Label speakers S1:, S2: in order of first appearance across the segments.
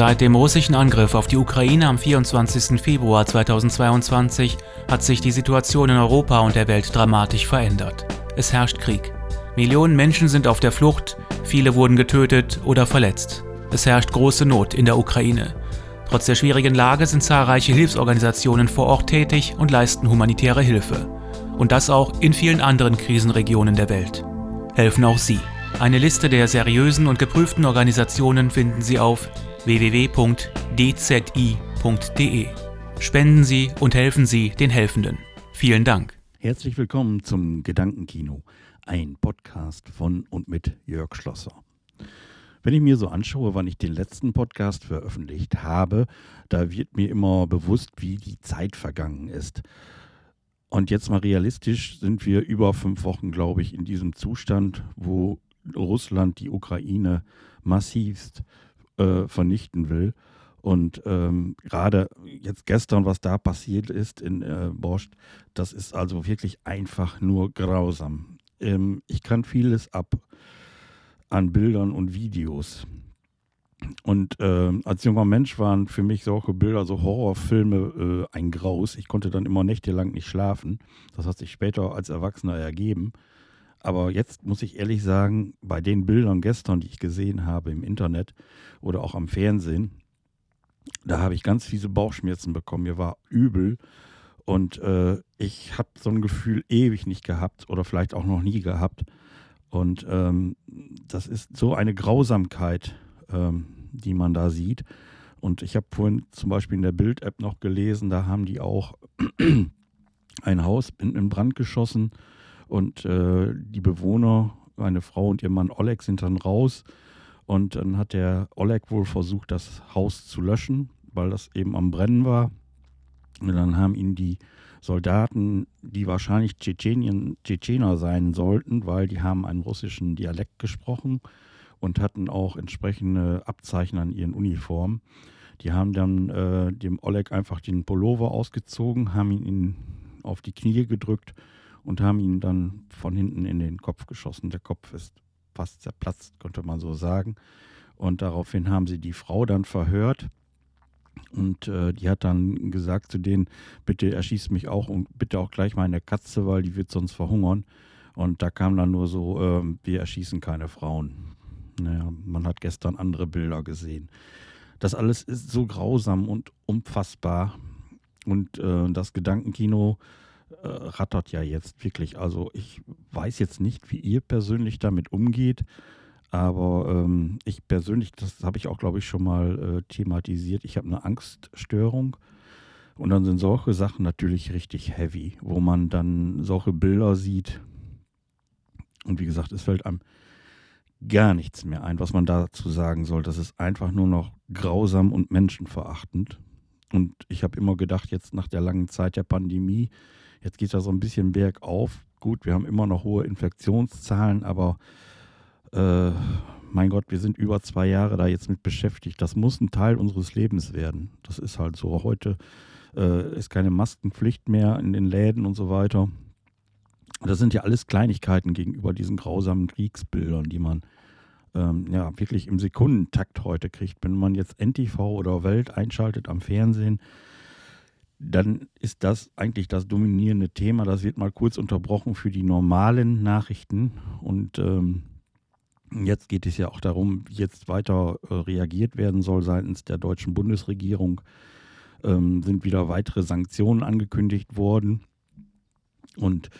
S1: Seit dem russischen Angriff auf die Ukraine am 24. Februar 2022 hat sich die Situation in Europa und der Welt dramatisch verändert. Es herrscht Krieg. Millionen Menschen sind auf der Flucht, viele wurden getötet oder verletzt. Es herrscht große Not in der Ukraine. Trotz der schwierigen Lage sind zahlreiche Hilfsorganisationen vor Ort tätig und leisten humanitäre Hilfe. Und das auch in vielen anderen Krisenregionen der Welt. Helfen auch Sie. Eine Liste der seriösen und geprüften Organisationen finden Sie auf www.dzi.de. Spenden Sie und helfen Sie den Helfenden. Vielen Dank.
S2: Herzlich willkommen zum Gedankenkino, ein Podcast von und mit Jörg Schlosser. Wenn ich mir so anschaue, wann ich den letzten Podcast veröffentlicht habe, da wird mir immer bewusst, wie die Zeit vergangen ist. Und jetzt mal realistisch sind wir über fünf Wochen, glaube ich, in diesem Zustand, wo Russland die Ukraine massivst äh, vernichten will. Und ähm, gerade jetzt gestern, was da passiert ist in äh, Borscht, das ist also wirklich einfach nur grausam. Ähm, ich kann vieles ab an Bildern und Videos. Und äh, als junger Mensch waren für mich solche Bilder, so Horrorfilme, äh, ein Graus. Ich konnte dann immer nächtelang nicht schlafen. Das hat sich später als Erwachsener ergeben. Aber jetzt muss ich ehrlich sagen, bei den Bildern gestern, die ich gesehen habe im Internet oder auch am Fernsehen, da habe ich ganz fiese Bauchschmerzen bekommen. Mir war übel. Und äh, ich habe so ein Gefühl ewig nicht gehabt oder vielleicht auch noch nie gehabt. Und ähm, das ist so eine Grausamkeit, ähm, die man da sieht. Und ich habe vorhin zum Beispiel in der Bild-App noch gelesen, da haben die auch ein Haus in, Brand geschossen und äh, die Bewohner, eine Frau und ihr Mann Oleg, sind dann raus. Und dann hat der Oleg wohl versucht, das Haus zu löschen, weil das eben am Brennen war. Und dann haben ihn die Soldaten, die wahrscheinlich Tschetschenien, Tschetschener sein sollten, weil die haben einen russischen Dialekt gesprochen und hatten auch entsprechende Abzeichen an ihren Uniformen. Die haben dann äh, dem Oleg einfach den Pullover ausgezogen, haben ihn auf die Knie gedrückt und haben ihn dann von hinten in den Kopf geschossen. Der Kopf ist fast zerplatzt, könnte man so sagen. Und daraufhin haben sie die Frau dann verhört. Und äh, die hat dann gesagt zu denen, bitte erschießt mich auch und bitte auch gleich meine Katze, weil die wird sonst verhungern. Und da kam dann nur so, äh, wir erschießen keine Frauen. Naja, man hat gestern andere Bilder gesehen. Das alles ist so grausam und unfassbar. Und äh, das Gedankenkino äh, rattert ja jetzt wirklich. Also ich weiß jetzt nicht, wie ihr persönlich damit umgeht, aber ähm, ich persönlich, das habe ich auch, glaube ich, schon mal äh, thematisiert, ich habe eine Angststörung. Und dann sind solche Sachen natürlich richtig heavy, wo man dann solche Bilder sieht. Und wie gesagt, es fällt einem gar nichts mehr ein, was man dazu sagen soll. Das ist einfach nur noch grausam und menschenverachtend. Und ich habe immer gedacht, jetzt nach der langen Zeit der Pandemie, Jetzt geht da so ein bisschen bergauf. Gut, wir haben immer noch hohe Infektionszahlen, aber äh, mein Gott, wir sind über zwei Jahre da jetzt mit beschäftigt. Das muss ein Teil unseres Lebens werden. Das ist halt so. Heute äh, ist keine Maskenpflicht mehr in den Läden und so weiter. Das sind ja alles Kleinigkeiten gegenüber diesen grausamen Kriegsbildern, die man ähm, ja wirklich im Sekundentakt heute kriegt. Wenn man jetzt NTV oder Welt einschaltet am Fernsehen, dann ist das eigentlich das dominierende Thema. Das wird mal kurz unterbrochen für die normalen Nachrichten. Und ähm, jetzt geht es ja auch darum, wie jetzt weiter äh, reagiert werden soll seitens der deutschen Bundesregierung. Ähm, sind wieder weitere Sanktionen angekündigt worden. Und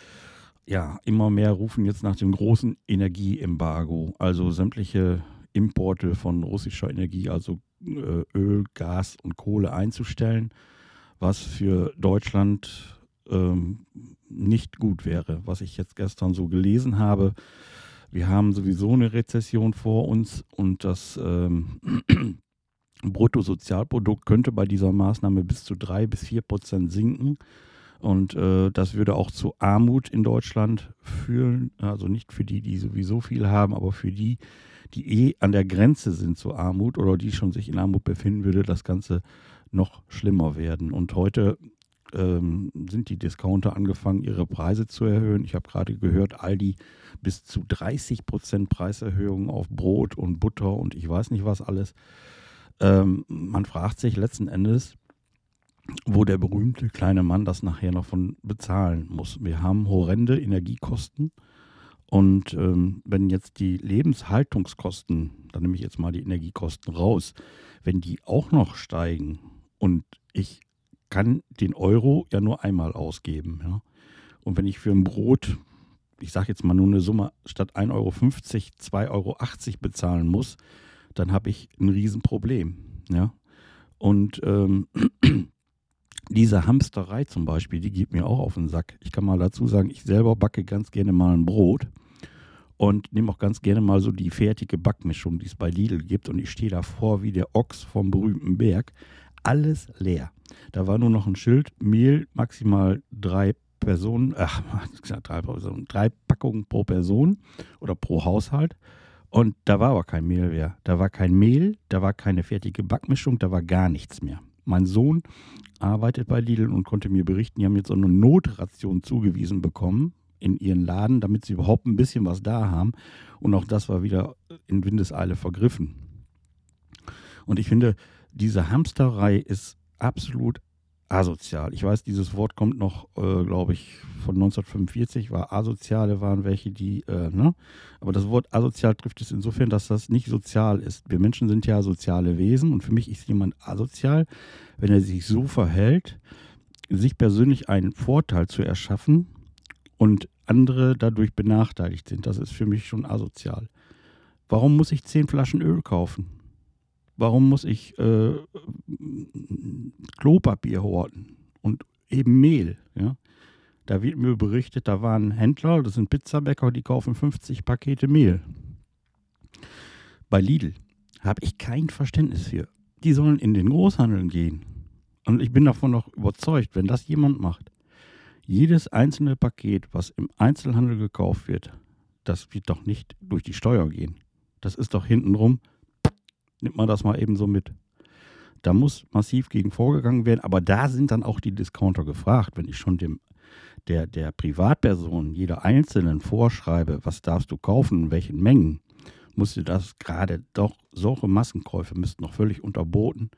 S2: ja, immer mehr rufen jetzt nach dem großen Energieembargo, also sämtliche Importe von russischer Energie, also äh, Öl, Gas und Kohle einzustellen was für Deutschland ähm, nicht gut wäre, was ich jetzt gestern so gelesen habe. Wir haben sowieso eine Rezession vor uns und das ähm, Bruttosozialprodukt könnte bei dieser Maßnahme bis zu drei bis vier Prozent sinken. Und äh, das würde auch zu Armut in Deutschland führen. Also nicht für die, die sowieso viel haben, aber für die, die eh an der Grenze sind zur Armut oder die schon sich in Armut befinden, würde das Ganze noch schlimmer werden. Und heute ähm, sind die Discounter angefangen, ihre Preise zu erhöhen. Ich habe gerade gehört, Aldi bis zu 30 Prozent Preiserhöhungen auf Brot und Butter und ich weiß nicht was alles. ähm, man fragt sich letzten Endes, wo der berühmte kleine Mann das nachher noch von bezahlen muss. Wir haben horrende Energiekosten. Und ähm, wenn jetzt die Lebenshaltungskosten, da nehme ich jetzt mal die Energiekosten raus, wenn die auch noch steigen und ich kann den Euro ja nur einmal ausgeben. Ja? Und wenn ich für ein Brot, ich sage jetzt mal nur eine Summe, statt 1,50 Euro 2,80 Euro bezahlen muss, dann habe ich ein Riesenproblem. Ja? Und ähm, diese Hamsterei zum Beispiel, die geht mir auch auf den Sack. Ich kann mal dazu sagen, ich selber backe ganz gerne mal ein Brot und nehme auch ganz gerne mal so die fertige Backmischung, die es bei Lidl gibt. Und ich stehe davor wie der Ochs vom berühmten Berg. Alles leer. Da war nur noch ein Schild, Mehl maximal drei Personen, ach, drei, Personen, drei Packungen pro Person oder pro Haushalt. Und da war aber kein Mehl mehr. Da war kein Mehl, da war keine fertige Backmischung, da war gar nichts mehr. Mein Sohn arbeitet bei Lidl und konnte mir berichten, die haben jetzt so eine Notration zugewiesen bekommen in ihren Laden, damit sie überhaupt ein bisschen was da haben. Und auch das war wieder in Windeseile vergriffen. Und ich finde, diese Hamsterei ist absolut asozial. Ich weiß, dieses Wort kommt noch, äh, glaube ich, von 1945, war asoziale waren welche, die, äh, ne? Aber das Wort asozial trifft es insofern, dass das nicht sozial ist. Wir Menschen sind ja soziale Wesen und für mich ist jemand asozial, wenn er sich so verhält, sich persönlich einen Vorteil zu erschaffen und andere dadurch benachteiligt sind. Das ist für mich schon asozial. Warum muss ich zehn Flaschen Öl kaufen? Warum muss ich äh, Klopapier horten und eben Mehl? Ja? Da wird mir berichtet, da waren Händler, das sind Pizzabäcker, die kaufen 50 Pakete Mehl. Bei Lidl habe ich kein Verständnis für. Die sollen in den Großhandeln gehen. Und ich bin davon noch überzeugt, wenn das jemand macht, jedes einzelne Paket, was im Einzelhandel gekauft wird, das wird doch nicht durch die Steuer gehen. Das ist doch hintenrum nimmt man das mal eben so mit. Da muss massiv gegen vorgegangen werden, aber da sind dann auch die Discounter gefragt. Wenn ich schon dem, der, der Privatperson, jeder Einzelnen vorschreibe, was darfst du kaufen, in welchen Mengen, musste das gerade doch, solche Massenkäufe müssten noch völlig unterboten,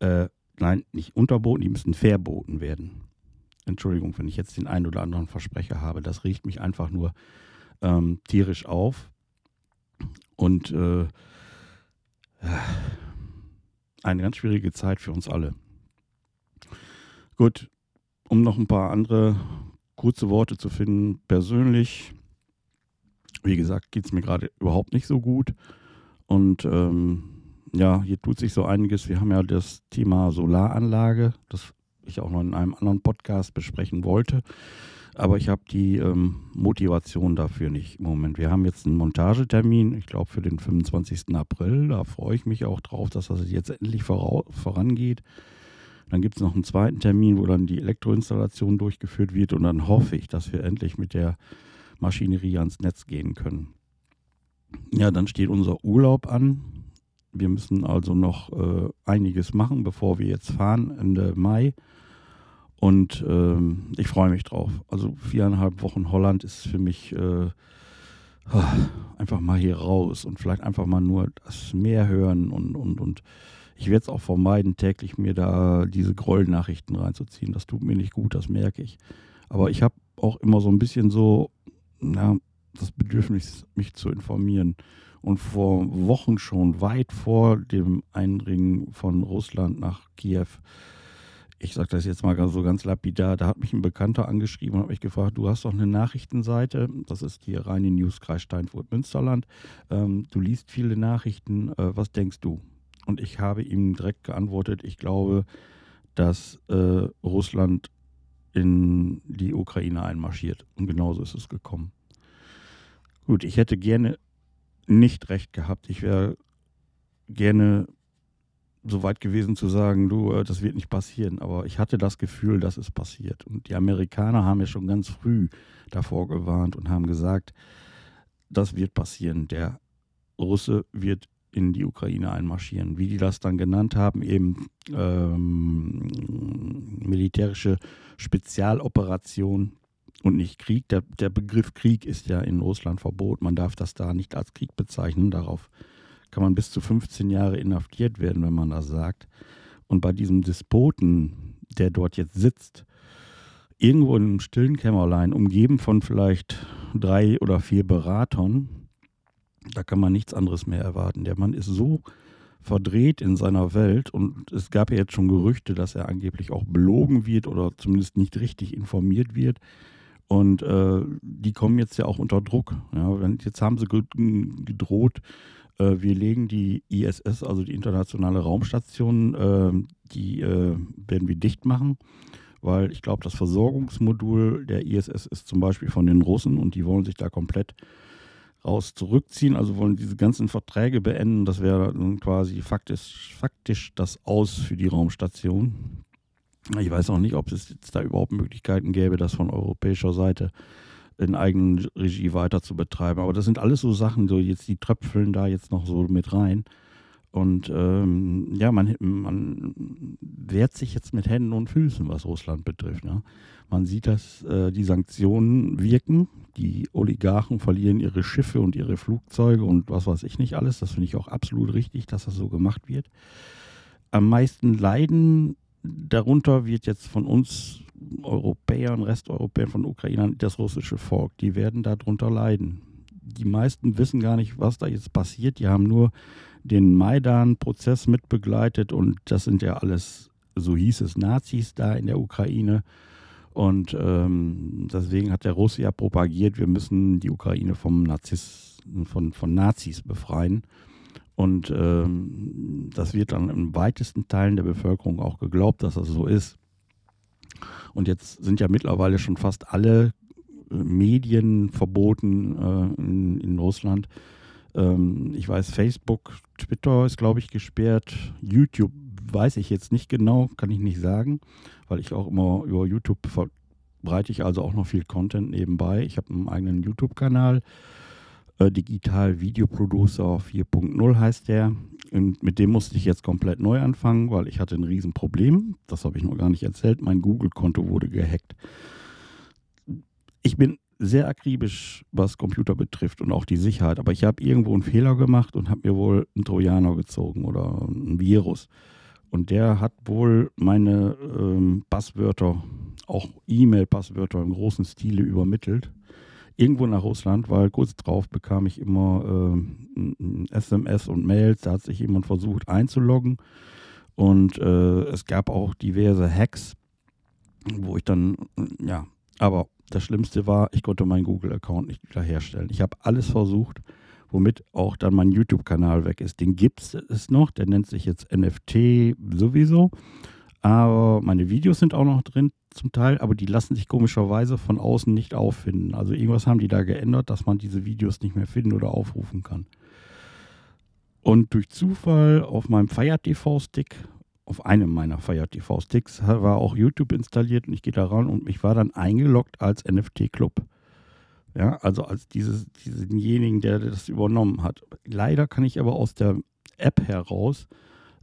S2: äh, nein, nicht unterboten, die müssen verboten werden. Entschuldigung, wenn ich jetzt den einen oder anderen Versprecher habe, das riecht mich einfach nur ähm, tierisch auf. Und äh, eine ganz schwierige Zeit für uns alle. Gut, um noch ein paar andere kurze Worte zu finden. Persönlich, wie gesagt, geht es mir gerade überhaupt nicht so gut. Und ähm, ja, hier tut sich so einiges. Wir haben ja das Thema Solaranlage, das ich auch noch in einem anderen Podcast besprechen wollte. Aber ich habe die ähm, Motivation dafür nicht im Moment. Wir haben jetzt einen Montagetermin, ich glaube für den 25. April. Da freue ich mich auch drauf, dass das jetzt endlich vorangeht. Dann gibt es noch einen zweiten Termin, wo dann die Elektroinstallation durchgeführt wird. Und dann hoffe ich, dass wir endlich mit der Maschinerie ans Netz gehen können. Ja, dann steht unser Urlaub an. Wir müssen also noch äh, einiges machen, bevor wir jetzt fahren Ende Mai. Und ähm, ich freue mich drauf. Also viereinhalb Wochen Holland ist für mich äh, einfach mal hier raus und vielleicht einfach mal nur das Meer hören und, und, und ich werde es auch vermeiden, täglich mir da diese Grollnachrichten reinzuziehen. Das tut mir nicht gut, das merke ich. Aber ich habe auch immer so ein bisschen so, na, das Bedürfnis, mich zu informieren. Und vor Wochen schon, weit vor dem Eindringen von Russland nach Kiew, ich sage das jetzt mal so ganz lapidar, da hat mich ein Bekannter angeschrieben und hat mich gefragt, du hast doch eine Nachrichtenseite, das ist hier reine News Kreis Steinfurt-Münsterland, ähm, du liest viele Nachrichten, äh, was denkst du? Und ich habe ihm direkt geantwortet, ich glaube, dass äh, Russland in die Ukraine einmarschiert. Und genauso ist es gekommen. Gut, ich hätte gerne nicht recht gehabt. Ich wäre gerne so weit gewesen zu sagen, du, äh, das wird nicht passieren. Aber ich hatte das Gefühl, dass es passiert. Und die Amerikaner haben ja schon ganz früh davor gewarnt und haben gesagt, das wird passieren. Der Russe wird in die Ukraine einmarschieren. Wie die das dann genannt haben, eben ähm, militärische Spezialoperation und nicht Krieg. Der, der Begriff Krieg ist ja in Russland verboten. Man darf das da nicht als Krieg bezeichnen. Darauf kann man bis zu 15 Jahre inhaftiert werden, wenn man das sagt. Und bei diesem Despoten, der dort jetzt sitzt, irgendwo in einem stillen Kämmerlein, umgeben von vielleicht drei oder vier Beratern, da kann man nichts anderes mehr erwarten. Der Mann ist so verdreht in seiner Welt und es gab ja jetzt schon Gerüchte, dass er angeblich auch belogen wird oder zumindest nicht richtig informiert wird. Und äh, die kommen jetzt ja auch unter Druck. Ja, jetzt haben sie gedroht, äh, wir legen die ISS, also die internationale Raumstation, äh, die äh, werden wir dicht machen, weil ich glaube, das Versorgungsmodul der ISS ist zum Beispiel von den Russen und die wollen sich da komplett raus zurückziehen, also wollen diese ganzen Verträge beenden. Das wäre dann quasi faktisch, faktisch das Aus für die Raumstation. Ich weiß auch nicht, ob es jetzt da überhaupt Möglichkeiten gäbe, das von europäischer Seite in eigenen Regie weiter zu betreiben. Aber das sind alles so Sachen, so jetzt die tröpfeln da jetzt noch so mit rein. Und ähm, ja, man, man wehrt sich jetzt mit Händen und Füßen, was Russland betrifft. Ne? Man sieht, dass äh, die Sanktionen wirken. Die Oligarchen verlieren ihre Schiffe und ihre Flugzeuge und was weiß ich nicht alles. Das finde ich auch absolut richtig, dass das so gemacht wird. Am meisten leiden darunter wird jetzt von uns Europäern, Resteuropäern, von Ukrainern das russische Volk. Die werden darunter leiden. Die meisten wissen gar nicht, was da jetzt passiert. Die haben nur den Maidan-Prozess mitbegleitet und das sind ja alles, so hieß es, Nazis da in der Ukraine. Und ähm, deswegen hat der Russe ja propagiert, wir müssen die Ukraine vom Nazis, von, von Nazis befreien. Und ähm, das wird dann in weitesten Teilen der Bevölkerung auch geglaubt, dass das so ist. Und jetzt sind ja mittlerweile schon fast alle äh, Medien verboten äh, in, in, Russland. Ähm, ich weiß, Facebook, Twitter ist, glaube ich, gesperrt. YouTube weiß ich jetzt nicht genau, kann ich nicht sagen, weil ich auch immer über YouTube verbreite ich also auch noch viel Content nebenbei. Ich habe einen eigenen YouTube-Kanal. Äh, Digital Video Producer 4.0 heißt der. Und mit dem musste ich jetzt komplett neu anfangen, weil ich hatte ein Riesenproblem. Das habe ich noch gar nicht erzählt. Mein Google-Konto wurde gehackt. Ich bin sehr akribisch, was Computer betrifft und auch die Sicherheit. Aber ich habe irgendwo einen Fehler gemacht und habe mir wohl einen Trojaner gezogen oder ein Virus. Und der hat wohl meine ähm, Passwörter, auch E-Mail-Passwörter im großen Stile übermittelt irgendwo nach Russland, weil kurz drauf bekam ich immer äh, SMS und Mails, da hat sich jemand versucht einzuloggen und äh, es gab auch diverse Hacks, wo ich dann, ja, aber das Schlimmste war, ich konnte meinen Google-Account nicht wiederherstellen. Ich habe alles versucht, womit auch dann mein YouTube-Kanal weg ist. Den gibt es noch, der nennt sich jetzt NFT sowieso. Aber meine Videos sind auch noch drin zum Teil, aber die lassen sich komischerweise von außen nicht auffinden. Also irgendwas haben die da geändert, dass man diese Videos nicht mehr finden oder aufrufen kann. Und durch Zufall auf meinem Fire TV Stick, auf einem meiner Fire TV Sticks, war auch YouTube installiert und ich gehe da ran und ich war dann eingeloggt als NFT Club. Ja, also als dieses, diesenjenigen, der das übernommen hat. Leider kann ich aber aus der App heraus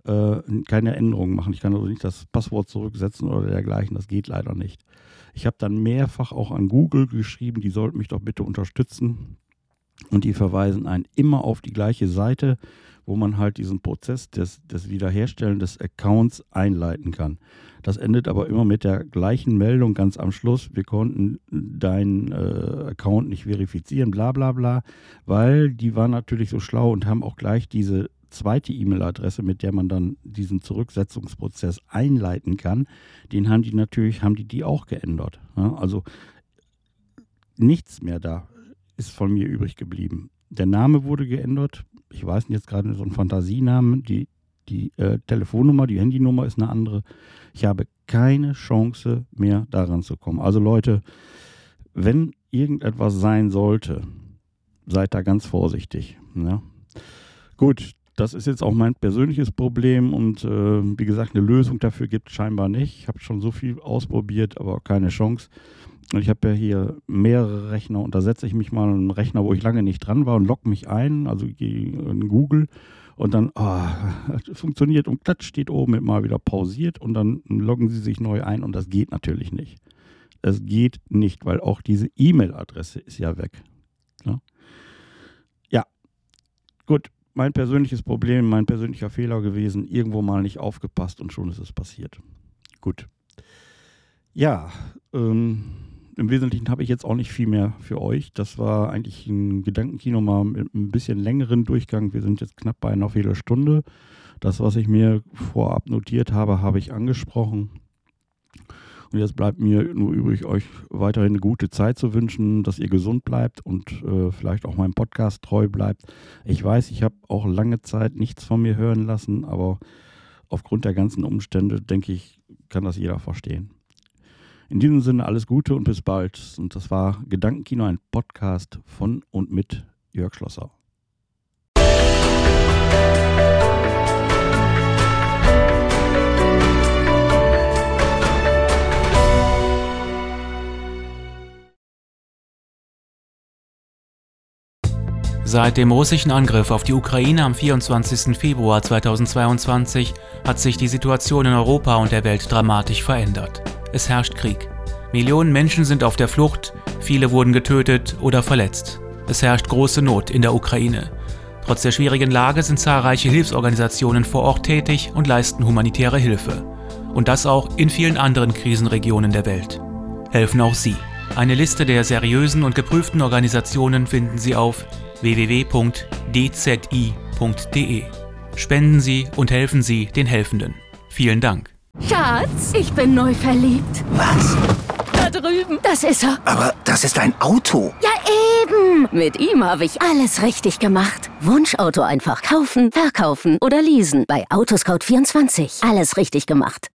S2: äh, keine Änderungen machen. Ich kann also nicht das Passwort zurücksetzen oder dergleichen. Das geht leider nicht. Ich habe dann mehrfach auch an Google geschrieben, die sollten mich doch bitte unterstützen. Und die verweisen einen immer auf die gleiche Seite, wo man halt diesen Prozess des, des Wiederherstellen des Accounts einleiten kann. Das endet aber immer mit der gleichen Meldung ganz am Schluss. Wir konnten deinen äh, Account nicht verifizieren, bla bla bla, weil die waren natürlich so schlau und haben auch gleich diese zweite E-Mail-Adresse, mit der man dann diesen Zurücksetzungsprozess einleiten kann, den haben die natürlich, haben die die auch geändert. Ja, also nichts mehr da ist von mir übrig geblieben. Der Name wurde geändert. Ich weiß nicht jetzt gerade so einen Fantasienamen. Die, die äh, Telefonnummer, die Handynummer ist eine andere. Ich habe keine Chance mehr daran zu kommen. Also Leute, wenn irgendetwas sein sollte, seid da ganz vorsichtig. Ja. Gut, das ist jetzt auch mein persönliches Problem und äh, wie gesagt, eine Lösung dafür gibt es scheinbar nicht. Ich habe schon so viel ausprobiert, aber keine Chance. Und ich habe ja hier mehrere Rechner und da setze ich mich mal einen Rechner, wo ich lange nicht dran war und logge mich ein, also in Google und dann oh, funktioniert und klatsch steht oben mal wieder pausiert und dann loggen sie sich neu ein und das geht natürlich nicht. Es geht nicht, weil auch diese E-Mail-Adresse ist ja weg. Ja, ja. gut mein persönliches Problem, mein persönlicher Fehler gewesen, irgendwo mal nicht aufgepasst und schon ist es passiert. Gut. Ja, ähm, im Wesentlichen habe ich jetzt auch nicht viel mehr für euch. Das war eigentlich ein Gedankenkino mal mit ein bisschen längeren Durchgang. Wir sind jetzt knapp bei einer Viertelstunde. Das, was ich mir vorab notiert habe, habe ich angesprochen. Und jetzt bleibt mir nur übrig, euch weiterhin eine gute Zeit zu wünschen, dass ihr gesund bleibt und äh, vielleicht auch meinem Podcast treu bleibt. Ich weiß, ich habe auch lange Zeit nichts von mir hören lassen, aber aufgrund der ganzen Umstände, denke ich, kann das jeder verstehen. In diesem Sinne alles Gute und bis bald. Und das war Gedankenkino, ein Podcast von und mit Jörg Schlosser.
S1: Seit dem russischen Angriff auf die Ukraine am 24. Februar 2022 hat sich die Situation in Europa und der Welt dramatisch verändert. Es herrscht Krieg. Millionen Menschen sind auf der Flucht, viele wurden getötet oder verletzt. Es herrscht große Not in der Ukraine. Trotz der schwierigen Lage sind zahlreiche Hilfsorganisationen vor Ort tätig und leisten humanitäre Hilfe. Und das auch in vielen anderen Krisenregionen der Welt. Helfen auch Sie. Eine Liste der seriösen und geprüften Organisationen finden Sie auf www.dzi.de. Spenden Sie und helfen Sie den Helfenden. Vielen Dank.
S3: Schatz, ich bin neu verliebt.
S4: Was?
S3: Da drüben. Das ist er.
S4: Aber das ist ein Auto.
S3: Ja, eben. Mit ihm habe ich alles richtig gemacht. Wunschauto einfach kaufen, verkaufen oder leasen. Bei Autoscout24. Alles richtig gemacht.